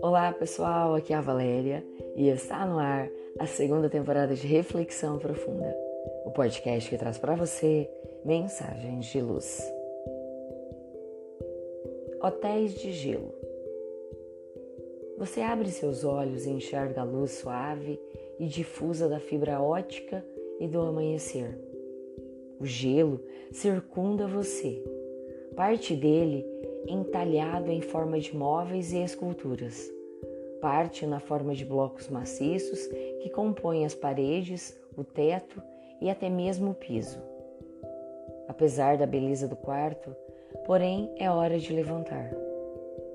Olá pessoal, aqui é a Valéria e está no ar a segunda temporada de Reflexão Profunda, o podcast que traz para você mensagens de luz. Hotéis de gelo. Você abre seus olhos e enxerga a luz suave e difusa da fibra ótica e do amanhecer. O gelo circunda você, parte dele entalhado em forma de móveis e esculturas, parte na forma de blocos maciços que compõem as paredes, o teto e até mesmo o piso. Apesar da beleza do quarto, porém é hora de levantar.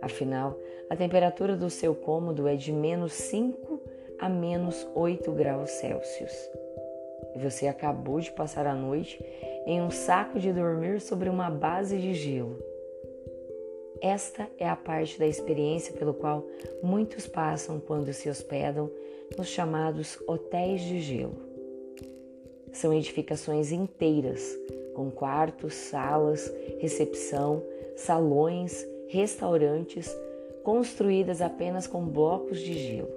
Afinal, a temperatura do seu cômodo é de menos 5 a menos 8 graus Celsius. E você acabou de passar a noite em um saco de dormir sobre uma base de gelo. Esta é a parte da experiência pelo qual muitos passam quando se hospedam nos chamados hotéis de gelo. São edificações inteiras, com quartos, salas, recepção, salões, restaurantes, construídas apenas com blocos de gelo.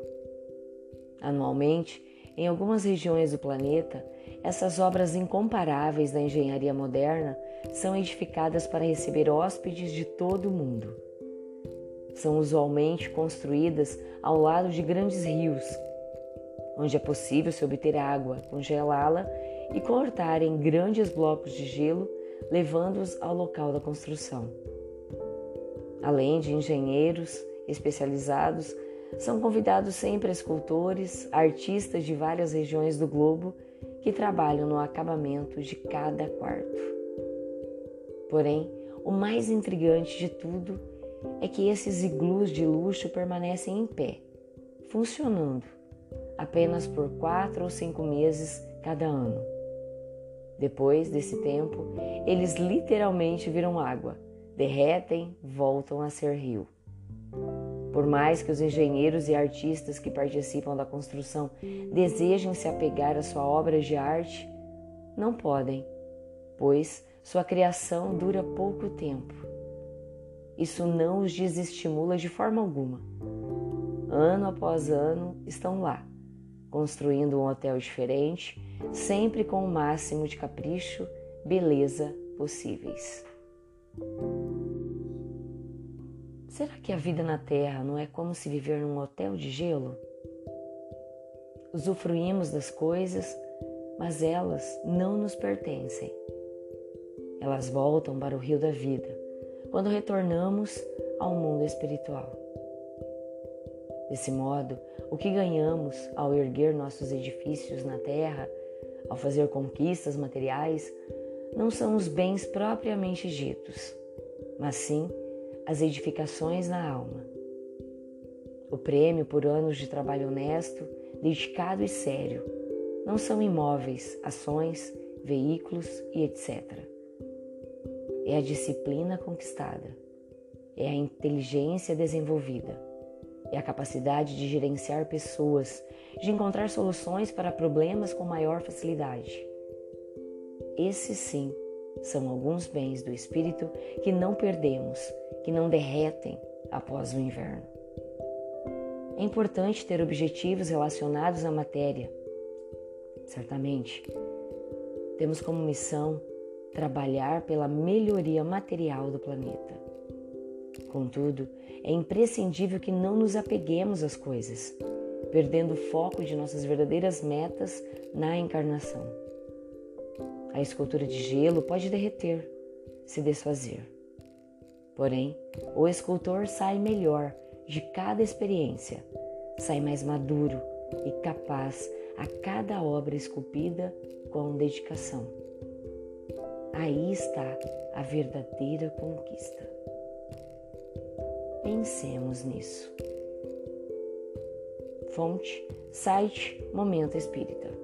Anualmente, em algumas regiões do planeta, essas obras incomparáveis da engenharia moderna são edificadas para receber hóspedes de todo o mundo. São usualmente construídas ao lado de grandes rios, onde é possível se obter água, congelá-la e cortar em grandes blocos de gelo, levando-os ao local da construção. Além de engenheiros especializados, são convidados sempre escultores, artistas de várias regiões do globo que trabalham no acabamento de cada quarto. Porém, o mais intrigante de tudo é que esses iglus de luxo permanecem em pé, funcionando, apenas por quatro ou cinco meses cada ano. Depois desse tempo, eles literalmente viram água, derretem, voltam a ser rio. Por mais que os engenheiros e artistas que participam da construção desejem se apegar à sua obra de arte, não podem, pois sua criação dura pouco tempo. Isso não os desestimula de forma alguma. Ano após ano estão lá, construindo um hotel diferente, sempre com o máximo de capricho, beleza possíveis. Será que a vida na Terra não é como se viver num hotel de gelo? Usufruímos das coisas, mas elas não nos pertencem. Elas voltam para o rio da vida quando retornamos ao mundo espiritual. Desse modo, o que ganhamos ao erguer nossos edifícios na terra, ao fazer conquistas materiais, não são os bens propriamente ditos, mas sim as edificações na alma. O prêmio por anos de trabalho honesto, dedicado e sério não são imóveis, ações, veículos e etc. É a disciplina conquistada, é a inteligência desenvolvida, é a capacidade de gerenciar pessoas, de encontrar soluções para problemas com maior facilidade. Esses sim são alguns bens do espírito que não perdemos, que não derretem após o inverno. É importante ter objetivos relacionados à matéria. Certamente, temos como missão trabalhar pela melhoria material do planeta. Contudo, é imprescindível que não nos apeguemos às coisas, perdendo o foco de nossas verdadeiras metas na encarnação. A escultura de gelo pode derreter, se desfazer. Porém, o escultor sai melhor de cada experiência, sai mais maduro e capaz a cada obra esculpida com dedicação. Aí está a verdadeira conquista. Pensemos nisso. Fonte, site Momento Espírita.